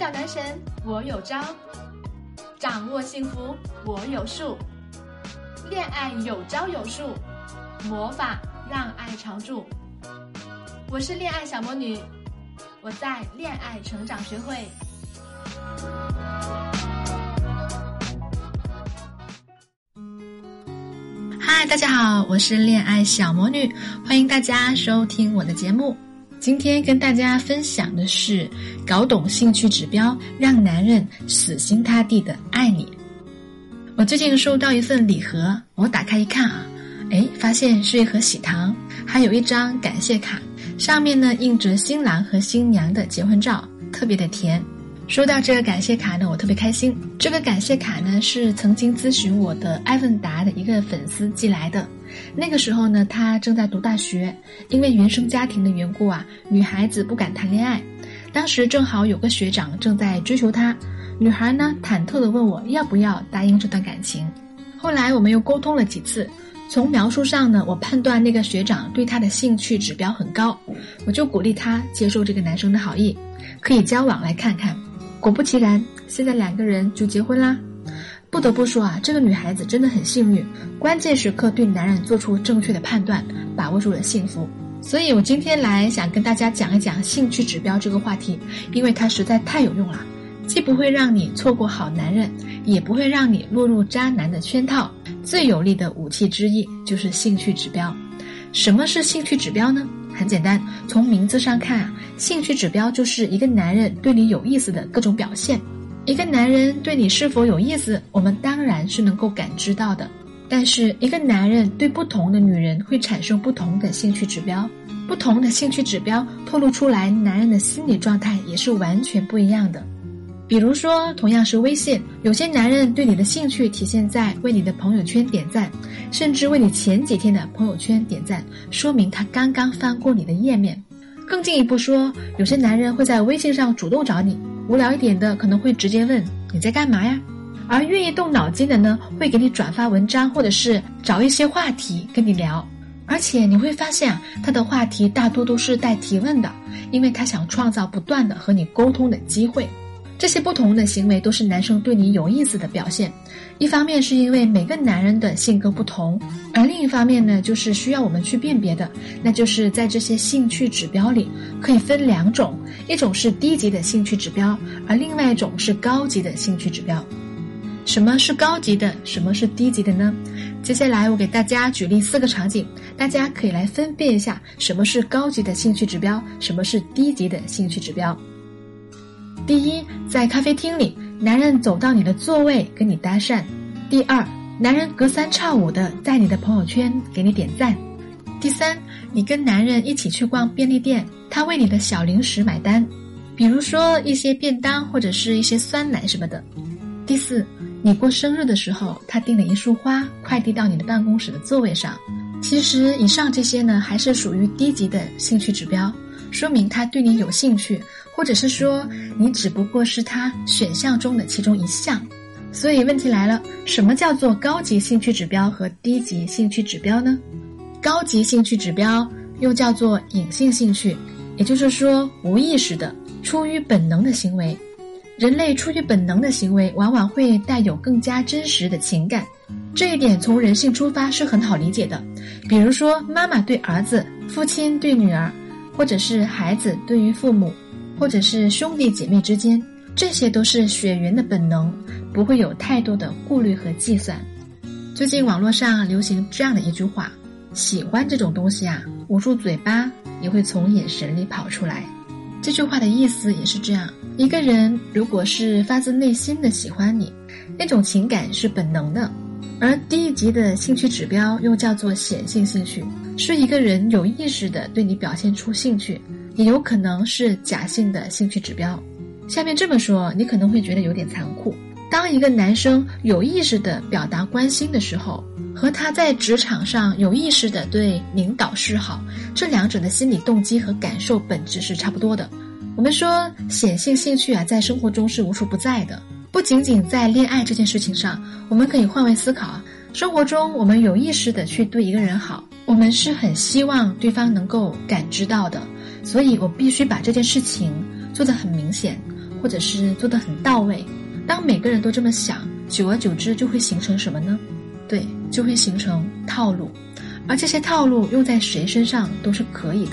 导男神我有招，掌握幸福我有数，恋爱有招有数，魔法让爱常驻。我是恋爱小魔女，我在恋爱成长学会。嗨，大家好，我是恋爱小魔女，欢迎大家收听我的节目。今天跟大家分享的是，搞懂兴趣指标，让男人死心塌地的爱你。我最近收到一份礼盒，我打开一看啊，哎，发现是一盒喜糖，还有一张感谢卡，上面呢印着新郎和新娘的结婚照，特别的甜。收到这个感谢卡呢，我特别开心。这个感谢卡呢，是曾经咨询我的艾问达的一个粉丝寄来的。那个时候呢，他正在读大学，因为原生家庭的缘故啊，女孩子不敢谈恋爱。当时正好有个学长正在追求她，女孩呢忐忑地问我要不要答应这段感情。后来我们又沟通了几次，从描述上呢，我判断那个学长对她的兴趣指标很高，我就鼓励他接受这个男生的好意，可以交往来看看。果不其然，现在两个人就结婚啦。不得不说啊，这个女孩子真的很幸运，关键时刻对男人做出正确的判断，把握住了幸福。所以我今天来想跟大家讲一讲兴趣指标这个话题，因为它实在太有用了，既不会让你错过好男人，也不会让你落入渣男的圈套。最有力的武器之一就是兴趣指标。什么是兴趣指标呢？很简单，从名字上看啊，兴趣指标就是一个男人对你有意思的各种表现。一个男人对你是否有意思，我们当然是能够感知到的。但是，一个男人对不同的女人会产生不同的兴趣指标，不同的兴趣指标透露出来，男人的心理状态也是完全不一样的。比如说，同样是微信，有些男人对你的兴趣体现在为你的朋友圈点赞，甚至为你前几天的朋友圈点赞，说明他刚刚翻过你的页面。更进一步说，有些男人会在微信上主动找你，无聊一点的可能会直接问你在干嘛呀，而愿意动脑筋的呢，会给你转发文章，或者是找一些话题跟你聊。而且你会发现，他的话题大多都是带提问的，因为他想创造不断的和你沟通的机会。这些不同的行为都是男生对你有意思的表现，一方面是因为每个男人的性格不同，而另一方面呢，就是需要我们去辨别的，那就是在这些兴趣指标里可以分两种，一种是低级的兴趣指标，而另外一种是高级的兴趣指标。什么是高级的？什么是低级的呢？接下来我给大家举例四个场景，大家可以来分辨一下什么是高级的兴趣指标，什么是低级的兴趣指标。第一，在咖啡厅里，男人走到你的座位跟你搭讪；第二，男人隔三差五的在你的朋友圈给你点赞；第三，你跟男人一起去逛便利店，他为你的小零食买单，比如说一些便当或者是一些酸奶什么的；第四，你过生日的时候，他订了一束花快递到你的办公室的座位上。其实，以上这些呢，还是属于低级的兴趣指标。说明他对你有兴趣，或者是说你只不过是他选项中的其中一项。所以问题来了，什么叫做高级兴趣指标和低级兴趣指标呢？高级兴趣指标又叫做隐性兴趣，也就是说无意识的、出于本能的行为。人类出于本能的行为，往往会带有更加真实的情感。这一点从人性出发是很好理解的。比如说，妈妈对儿子，父亲对女儿。或者是孩子对于父母，或者是兄弟姐妹之间，这些都是血缘的本能，不会有太多的顾虑和计算。最近网络上流行这样的一句话：“喜欢这种东西啊，捂住嘴巴也会从眼神里跑出来。”这句话的意思也是这样：一个人如果是发自内心的喜欢你，那种情感是本能的。而低级的兴趣指标又叫做显性兴趣，是一个人有意识的对你表现出兴趣，也有可能是假性的兴趣指标。下面这么说，你可能会觉得有点残酷。当一个男生有意识的表达关心的时候，和他在职场上有意识的对领导示好，这两者的心理动机和感受本质是差不多的。我们说显性兴趣啊，在生活中是无处不在的。不仅仅在恋爱这件事情上，我们可以换位思考啊。生活中，我们有意识的去对一个人好，我们是很希望对方能够感知到的。所以我必须把这件事情做得很明显，或者是做得很到位。当每个人都这么想，久而久之就会形成什么呢？对，就会形成套路。而这些套路用在谁身上都是可以的。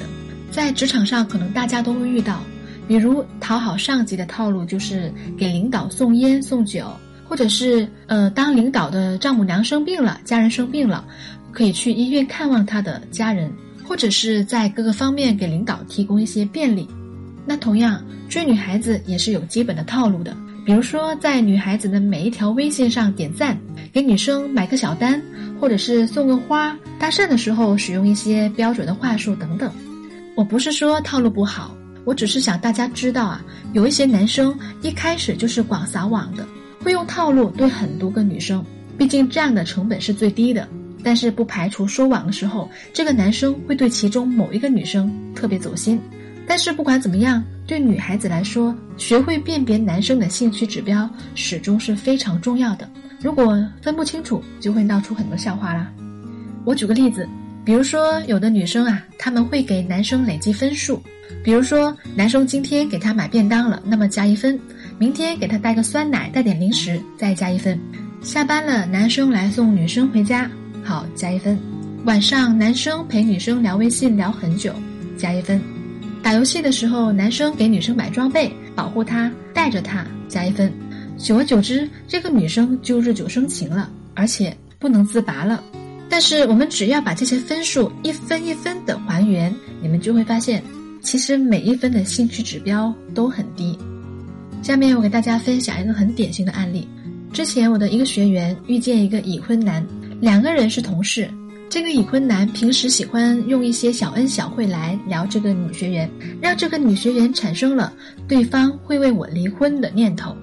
在职场上，可能大家都会遇到，比如讨好上级的套路就是给领导送烟送酒，或者是呃，当领导的丈母娘生病了，家人生病了，可以去医院看望他的家人，或者是在各个方面给领导提供一些便利。那同样，追女孩子也是有基本的套路的，比如说在女孩子的每一条微信上点赞，给女生买个小单，或者是送个花，搭讪的时候使用一些标准的话术等等。我不是说套路不好，我只是想大家知道啊，有一些男生一开始就是广撒网的，会用套路对很多个女生，毕竟这样的成本是最低的。但是不排除说网的时候，这个男生会对其中某一个女生特别走心。但是不管怎么样，对女孩子来说，学会辨别男生的兴趣指标始终是非常重要的。如果分不清楚，就会闹出很多笑话啦。我举个例子。比如说，有的女生啊，他们会给男生累积分数。比如说，男生今天给她买便当了，那么加一分；明天给她带个酸奶，带点零食，再加一分。下班了，男生来送女生回家，好加一分。晚上，男生陪女生聊微信聊很久，加一分。打游戏的时候，男生给女生买装备，保护她，带着她，加一分。久而久之，这个女生就日久生情了，而且不能自拔了。但是我们只要把这些分数一分一分的还原，你们就会发现，其实每一分的兴趣指标都很低。下面我给大家分享一个很典型的案例：之前我的一个学员遇见一个已婚男，两个人是同事。这个已婚男平时喜欢用一些小恩小惠来聊这个女学员，让这个女学员产生了对方会为我离婚的念头。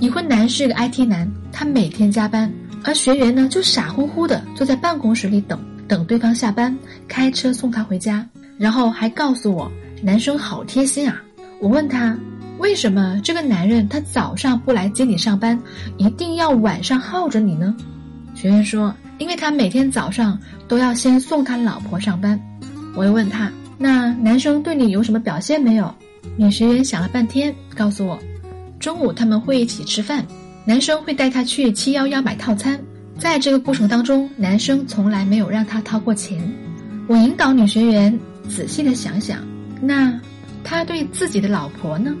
已婚男是个 IT 男，他每天加班。而学员呢，就傻乎乎的坐在办公室里等，等对方下班，开车送他回家，然后还告诉我，男生好贴心啊。我问他，为什么这个男人他早上不来接你上班，一定要晚上耗着你呢？学员说，因为他每天早上都要先送他老婆上班。我又问他，那男生对你有什么表现没有？女学员想了半天，告诉我，中午他们会一起吃饭。男生会带她去七幺幺买套餐，在这个过程当中，男生从来没有让她掏过钱。我引导女学员仔细的想想，那他对自己的老婆呢？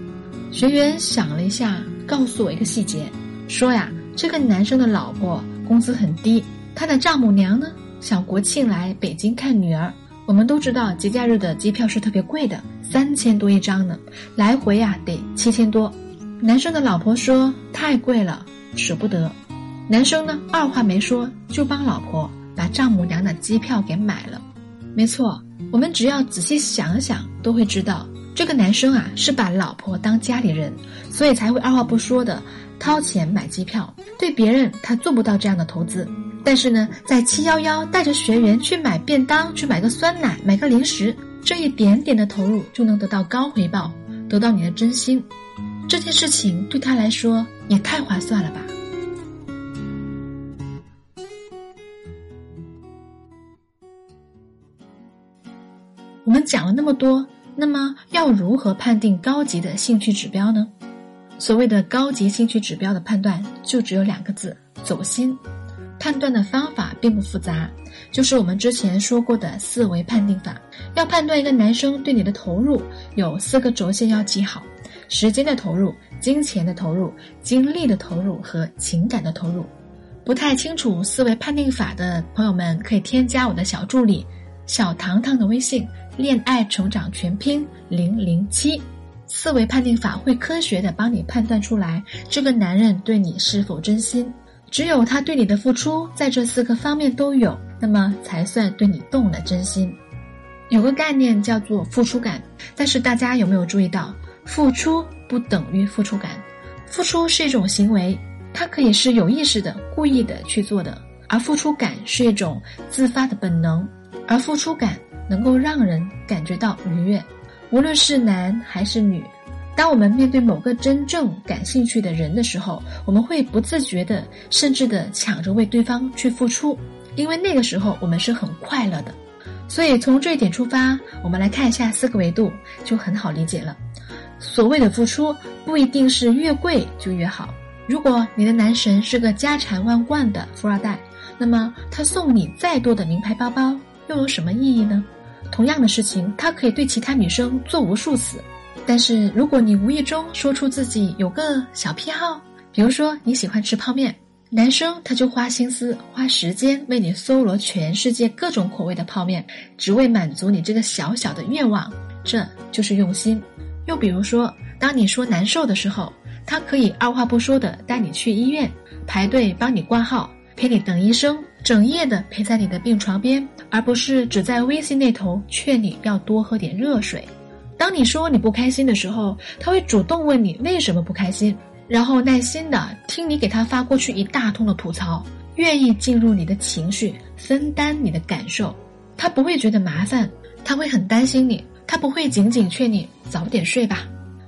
学员想了一下，告诉我一个细节，说呀，这个男生的老婆工资很低，他的丈母娘呢想国庆来北京看女儿。我们都知道节假日的机票是特别贵的，三千多一张呢，来回呀得七千多。男生的老婆说太贵了，舍不得。男生呢，二话没说就帮老婆把丈母娘的机票给买了。没错，我们只要仔细想想，都会知道这个男生啊是把老婆当家里人，所以才会二话不说的掏钱买机票。对别人他做不到这样的投资，但是呢，在七幺幺带着学员去买便当，去买个酸奶，买个零食，这一点点的投入就能得到高回报，得到你的真心。这件事情对他来说也太划算了吧！我们讲了那么多，那么要如何判定高级的兴趣指标呢？所谓的高级兴趣指标的判断，就只有两个字：走心。判断的方法并不复杂，就是我们之前说过的四维判定法。要判断一个男生对你的投入，有四个轴线要记好。时间的投入、金钱的投入、精力的投入和情感的投入，不太清楚思维判定法的朋友们可以添加我的小助理小糖糖的微信“恋爱成长全拼零零七”，思维判定法会科学的帮你判断出来这个男人对你是否真心。只有他对你的付出在这四个方面都有，那么才算对你动了真心。有个概念叫做付出感，但是大家有没有注意到？付出不等于付出感，付出是一种行为，它可以是有意识的、故意的去做的，而付出感是一种自发的本能，而付出感能够让人感觉到愉悦。无论是男还是女，当我们面对某个真正感兴趣的人的时候，我们会不自觉的，甚至的抢着为对方去付出，因为那个时候我们是很快乐的。所以从这一点出发，我们来看一下四个维度，就很好理解了。所谓的付出不一定是越贵就越好。如果你的男神是个家产万贯的富二代，那么他送你再多的名牌包包又有什么意义呢？同样的事情，他可以对其他女生做无数次。但是如果你无意中说出自己有个小癖好，比如说你喜欢吃泡面，男生他就花心思、花时间为你搜罗全世界各种口味的泡面，只为满足你这个小小的愿望，这就是用心。又比如说，当你说难受的时候。他可以二话不说的带你去医院排队帮你挂号，陪你等医生，整夜的陪在你的病床边，而不是只在微信那头劝你要多喝点热水。当你说你不开心的时候，他会主动问你为什么不开心，然后耐心的听你给他发过去一大通的吐槽，愿意进入你的情绪，分担你的感受。他不会觉得麻烦，他会很担心你，他不会仅仅劝你早点睡吧。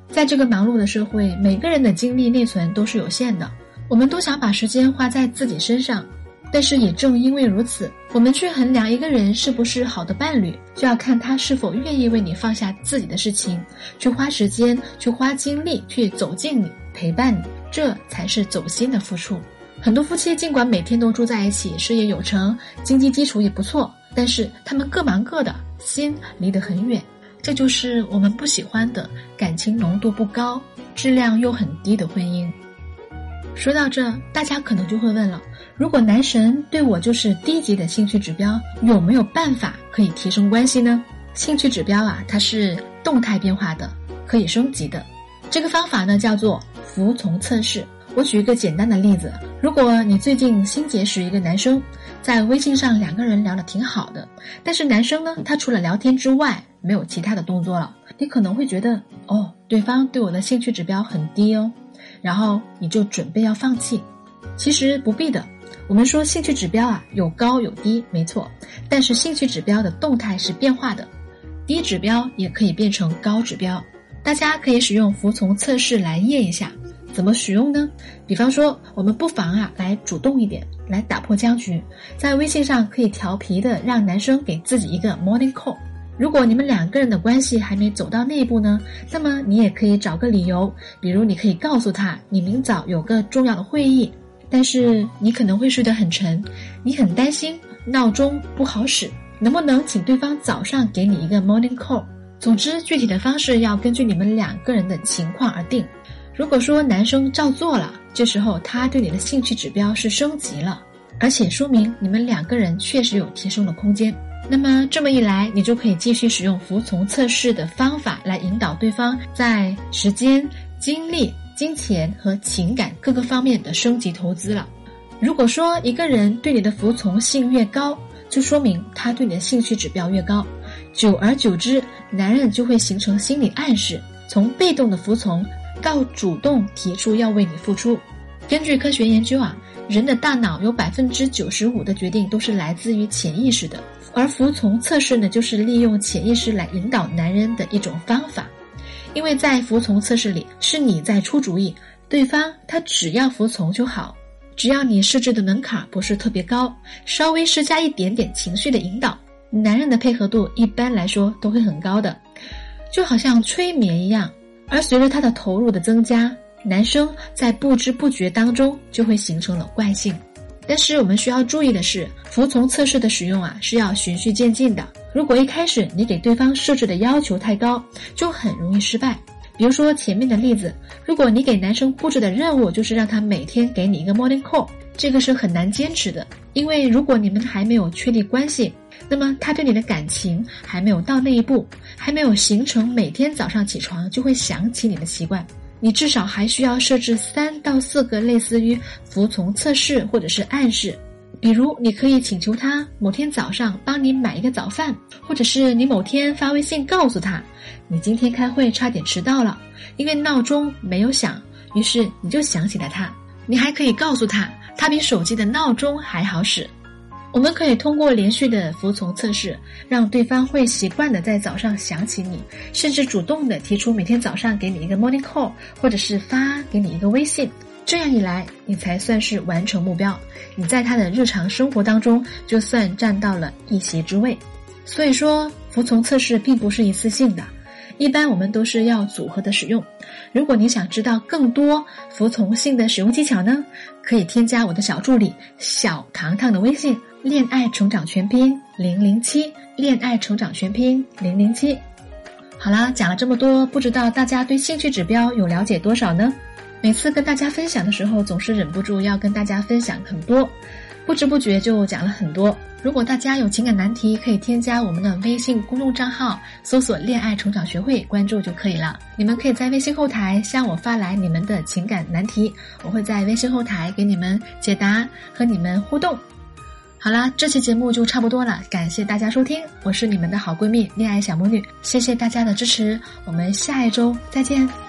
在这个忙碌的社会，每个人的精力内存都是有限的。我们都想把时间花在自己身上，但是也正因为如此，我们去衡量一个人是不是好的伴侣，就要看他是否愿意为你放下自己的事情，去花时间、去花精力、去走近你、陪伴你，这才是走心的付出。很多夫妻尽管每天都住在一起，事业有成，经济基础也不错，但是他们各忙各的，心离得很远。这就是我们不喜欢的感情浓度不高、质量又很低的婚姻。说到这，大家可能就会问了：如果男神对我就是低级的兴趣指标，有没有办法可以提升关系呢？兴趣指标啊，它是动态变化的，可以升级的。这个方法呢，叫做服从测试。我举一个简单的例子：如果你最近新结识一个男生，在微信上两个人聊得挺好的，但是男生呢，他除了聊天之外，没有其他的动作了，你可能会觉得哦，对方对我的兴趣指标很低哦，然后你就准备要放弃。其实不必的，我们说兴趣指标啊有高有低，没错，但是兴趣指标的动态是变化的，低指标也可以变成高指标。大家可以使用服从测试来验一下，怎么使用呢？比方说，我们不妨啊来主动一点，来打破僵局，在微信上可以调皮的让男生给自己一个 morning call。如果你们两个人的关系还没走到那一步呢，那么你也可以找个理由，比如你可以告诉他你明早有个重要的会议，但是你可能会睡得很沉，你很担心闹钟不好使，能不能请对方早上给你一个 morning call？总之，具体的方式要根据你们两个人的情况而定。如果说男生照做了，这时候他对你的兴趣指标是升级了，而且说明你们两个人确实有提升的空间。那么这么一来，你就可以继续使用服从测试的方法来引导对方在时间、精力、金钱和情感各个方面的升级投资了。如果说一个人对你的服从性越高，就说明他对你的兴趣指标越高。久而久之，男人就会形成心理暗示，从被动的服从到主动提出要为你付出。根据科学研究啊，人的大脑有百分之九十五的决定都是来自于潜意识的。而服从测试呢，就是利用潜意识来引导男人的一种方法，因为在服从测试里，是你在出主意，对方他只要服从就好，只要你设置的门槛不是特别高，稍微施加一点点情绪的引导，男人的配合度一般来说都会很高的，就好像催眠一样。而随着他的投入的增加，男生在不知不觉当中就会形成了惯性。但是我们需要注意的是，服从测试的使用啊是要循序渐进的。如果一开始你给对方设置的要求太高，就很容易失败。比如说前面的例子，如果你给男生布置的任务就是让他每天给你一个 morning call，这个是很难坚持的。因为如果你们还没有确立关系，那么他对你的感情还没有到那一步，还没有形成每天早上起床就会想起你的习惯。你至少还需要设置三到四个类似于服从测试或者是暗示，比如你可以请求他某天早上帮你买一个早饭，或者是你某天发微信告诉他，你今天开会差点迟到了，因为闹钟没有响，于是你就想起了他。你还可以告诉他，他比手机的闹钟还好使。我们可以通过连续的服从测试，让对方会习惯的在早上想起你，甚至主动的提出每天早上给你一个 morning call，或者是发给你一个微信。这样一来，你才算是完成目标。你在他的日常生活当中，就算占到了一席之位。所以说，服从测试并不是一次性的，一般我们都是要组合的使用。如果你想知道更多服从性的使用技巧呢，可以添加我的小助理小糖糖的微信“恋爱成长全拼零零七”，恋爱成长全拼零零七。好啦，讲了这么多，不知道大家对兴趣指标有了解多少呢？每次跟大家分享的时候，总是忍不住要跟大家分享很多，不知不觉就讲了很多。如果大家有情感难题，可以添加我们的微信公众账号，搜索“恋爱成长学会”，关注就可以了。你们可以在微信后台向我发来你们的情感难题，我会在微信后台给你们解答和你们互动。好啦，这期节目就差不多了，感谢大家收听，我是你们的好闺蜜恋爱小魔女，谢谢大家的支持，我们下一周再见。